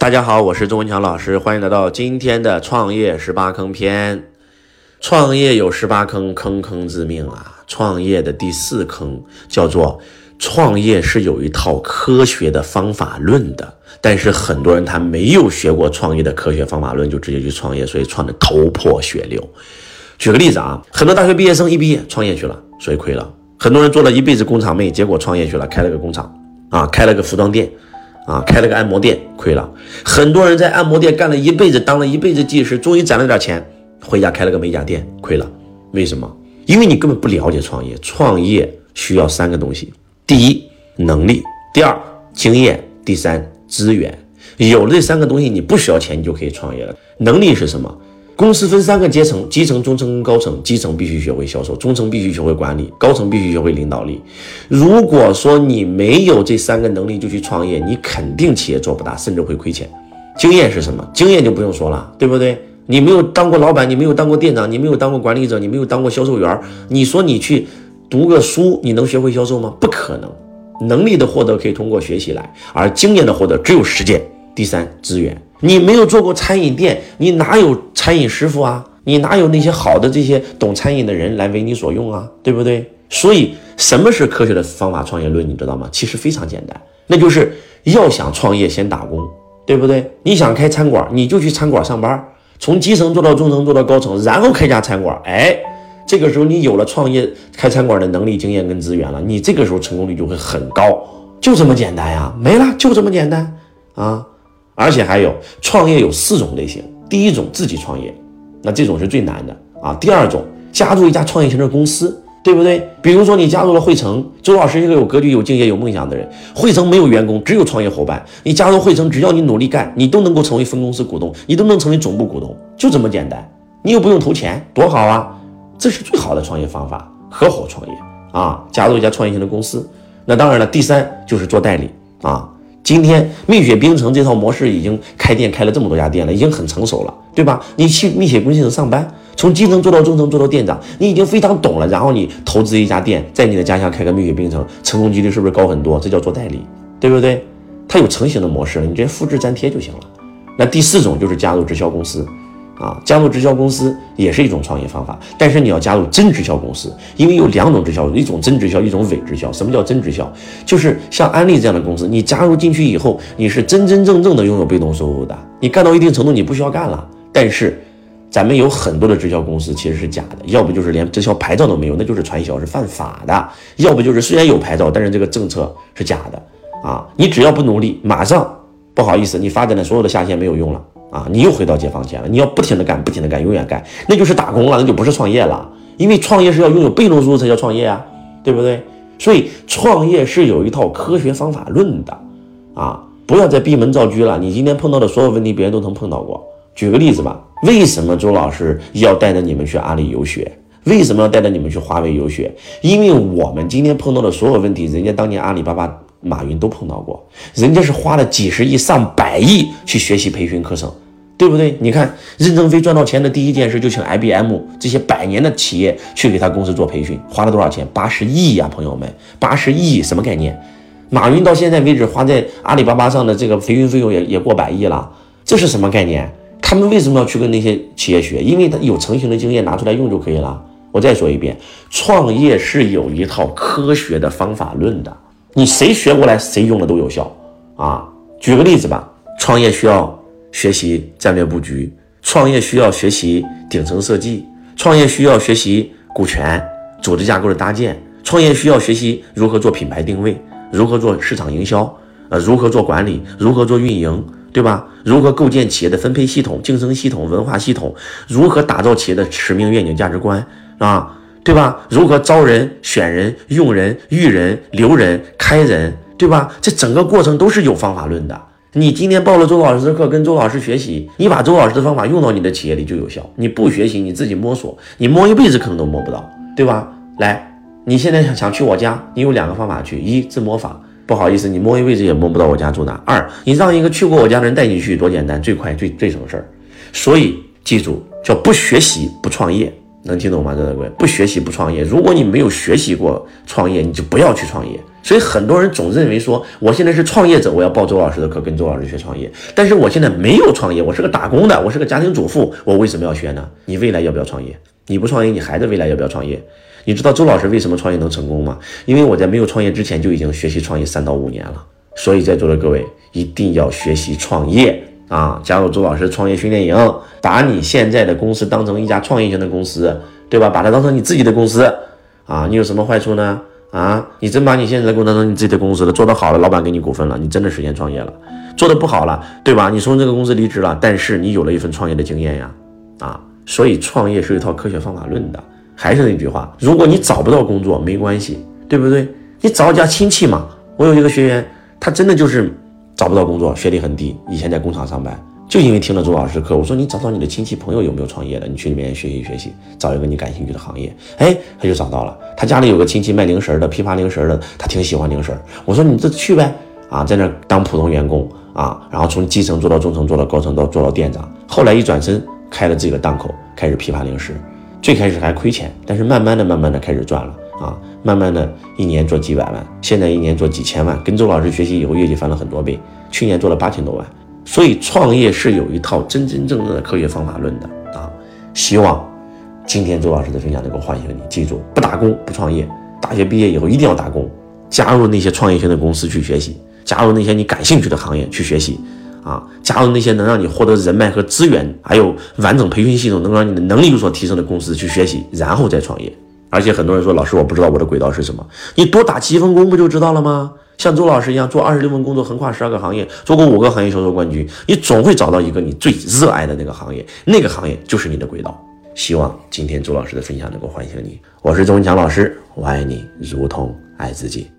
大家好，我是周文强老师，欢迎来到今天的创业十八坑篇。创业有十八坑，坑坑致命啊！创业的第四坑叫做创业是有一套科学的方法论的，但是很多人他没有学过创业的科学方法论，就直接去创业，所以创的头破血流。举个例子啊，很多大学毕业生一毕业创业去了，所以亏了。很多人做了一辈子工厂妹，结果创业去了，开了个工厂啊，开了个服装店。啊，开了个按摩店，亏了。很多人在按摩店干了一辈子，当了一辈子技师，终于攒了点钱，回家开了个美甲店，亏了。为什么？因为你根本不了解创业。创业需要三个东西：第一，能力；第二，经验；第三，资源。有了这三个东西，你不需要钱，你就可以创业了。能力是什么？公司分三个阶层：基层、中层跟高层。基层必须学会销售，中层必须学会管理，高层必须学会领导力。如果说你没有这三个能力就去创业，你肯定企业做不大，甚至会亏钱。经验是什么？经验就不用说了，对不对？你没有当过老板，你没有当过店长，你没有当过管理者，你没有当过销售员，你说你去读个书，你能学会销售吗？不可能。能力的获得可以通过学习来，而经验的获得只有实践。第三，资源。你没有做过餐饮店，你哪有餐饮师傅啊？你哪有那些好的这些懂餐饮的人来为你所用啊？对不对？所以什么是科学的方法创业论？你知道吗？其实非常简单，那就是要想创业先打工，对不对？你想开餐馆，你就去餐馆上班，从基层做到中层，做到高层，然后开家餐馆。哎，这个时候你有了创业开餐馆的能力、经验跟资源了，你这个时候成功率就会很高，就这么简单呀，没了，就这么简单啊。而且还有创业有四种类型，第一种自己创业，那这种是最难的啊。第二种加入一家创业型的公司，对不对？比如说你加入了汇成，周老师一个有格局、有敬业、有梦想的人，汇成没有员工，只有创业伙伴。你加入汇成，只要你努力干，你都能够成为分公司股东，你都能成为总部股东，就这么简单。你又不用投钱，多好啊！这是最好的创业方法，合伙创业啊，加入一家创业型的公司。那当然了，第三就是做代理啊。今天蜜雪冰城这套模式已经开店开了这么多家店了，已经很成熟了，对吧？你去蜜雪冰城上班，从基层做到中层，做到店长，你已经非常懂了。然后你投资一家店，在你的家乡开个蜜雪冰城，成功几率是不是高很多？这叫做代理，对不对？它有成型的模式，你直接复制粘贴就行了。那第四种就是加入直销公司。啊，加入直销公司也是一种创业方法，但是你要加入真直销公司，因为有两种直销，一种真直销，一种伪直销。什么叫真直销？就是像安利这样的公司，你加入进去以后，你是真真正正的拥有被动收入的。你干到一定程度，你不需要干了。但是，咱们有很多的直销公司其实是假的，要不就是连直销牌照都没有，那就是传销，是犯法的；要不就是虽然有牌照，但是这个政策是假的。啊，你只要不努力，马上不好意思，你发展的所有的下线没有用了。啊，你又回到解放前了。你要不停的干，不停的干，永远干，那就是打工了，那就不是创业了。因为创业是要拥有被动收入才叫创业啊，对不对？所以创业是有一套科学方法论的啊，不要再闭门造车了。你今天碰到的所有问题，别人都曾碰到过。举个例子吧，为什么周老师要带着你们去阿里游学？为什么要带着你们去华为游学？因为我们今天碰到的所有问题，人家当年阿里巴巴。马云都碰到过，人家是花了几十亿、上百亿去学习培训课程，对不对？你看任正非赚到钱的第一件事就请 IBM 这些百年的企业去给他公司做培训，花了多少钱？八十亿呀，朋友们，八十亿什么概念？马云到现在为止花在阿里巴巴上的这个培训费用也也过百亿了，这是什么概念？他们为什么要去跟那些企业学？因为他有成型的经验拿出来用就可以了。我再说一遍，创业是有一套科学的方法论的。你谁学过来，谁用的都有效啊！举个例子吧，创业需要学习战略布局，创业需要学习顶层设计，创业需要学习股权、组织架构的搭建，创业需要学习如何做品牌定位，如何做市场营销，呃，如何做管理，如何做运营，对吧？如何构建企业的分配系统、竞争系统、文化系统，如何打造企业的使命、愿景、价值观啊？对吧？如何招人、选人、用人、育人、留人、开人，对吧？这整个过程都是有方法论的。你今天报了周老师的课，跟周老师学习，你把周老师的方法用到你的企业里就有效。你不学习，你自己摸索，你摸一辈子可能都摸不到，对吧？来，你现在想想去我家，你有两个方法去：一自摸法，不好意思，你摸一辈子也摸不到我家住哪；二，你让一个去过我家的人带你去，多简单，最快、最最省事儿。所以记住，叫不学习不创业。能听懂吗？各位，不学习不创业。如果你没有学习过创业，你就不要去创业。所以很多人总认为说，我现在是创业者，我要报周老师的课，跟周老师学创业。但是我现在没有创业，我是个打工的，我是个家庭主妇，我为什么要学呢？你未来要不要创业？你不创业，你孩子未来要不要创业？你知道周老师为什么创业能成功吗？因为我在没有创业之前就已经学习创业三到五年了。所以在座的各位一定要学习创业啊！加入周老师创业训练营，把你现在的公司当成一家创业型的公司，对吧？把它当成你自己的公司啊！你有什么坏处呢？啊，你真把你现在的公司当成你自己的公司了，做得好了，老板给你股份了，你真的实现创业了；做得不好了，对吧？你从这个公司离职了，但是你有了一份创业的经验呀，啊，所以创业是一套科学方法论的。还是那句话，如果你找不到工作，没关系，对不对？你找家亲戚嘛。我有一个学员，他真的就是找不到工作，学历很低，以前在工厂上班。就因为听了周老师课，我说你找找你的亲戚朋友有没有创业的，你去里面学习学习，找一个你感兴趣的行业。哎，他就找到了。他家里有个亲戚卖零食的，批发零食的，他挺喜欢零食。我说你这去呗，啊，在那当普通员工啊，然后从基层做到中层，做到高层，到做到店长。后来一转身开了自己的档口，开始批发零食。最开始还亏钱，但是慢慢的、慢慢的开始赚了啊，慢慢的一年做几百万，现在一年做几千万。跟周老师学习以后，业绩翻了很多倍，去年做了八千多万。所以创业是有一套真真正正的科学方法论的啊！希望今天周老师的分享能够唤醒你，记住不打工不创业。大学毕业以后一定要打工，加入那些创业型的公司去学习，加入那些你感兴趣的行业去学习啊！加入那些能让你获得人脉和资源，还有完整培训系统，能让你的能力有所提升的公司去学习，然后再创业。而且很多人说，老师我不知道我的轨道是什么，你多打七份工不就知道了吗？像周老师一样做二十六份工作，横跨十二个行业，做过五个行业销售冠军，你总会找到一个你最热爱的那个行业，那个行业就是你的轨道。希望今天周老师的分享能够唤醒你。我是周文强老师，我爱你如同爱自己。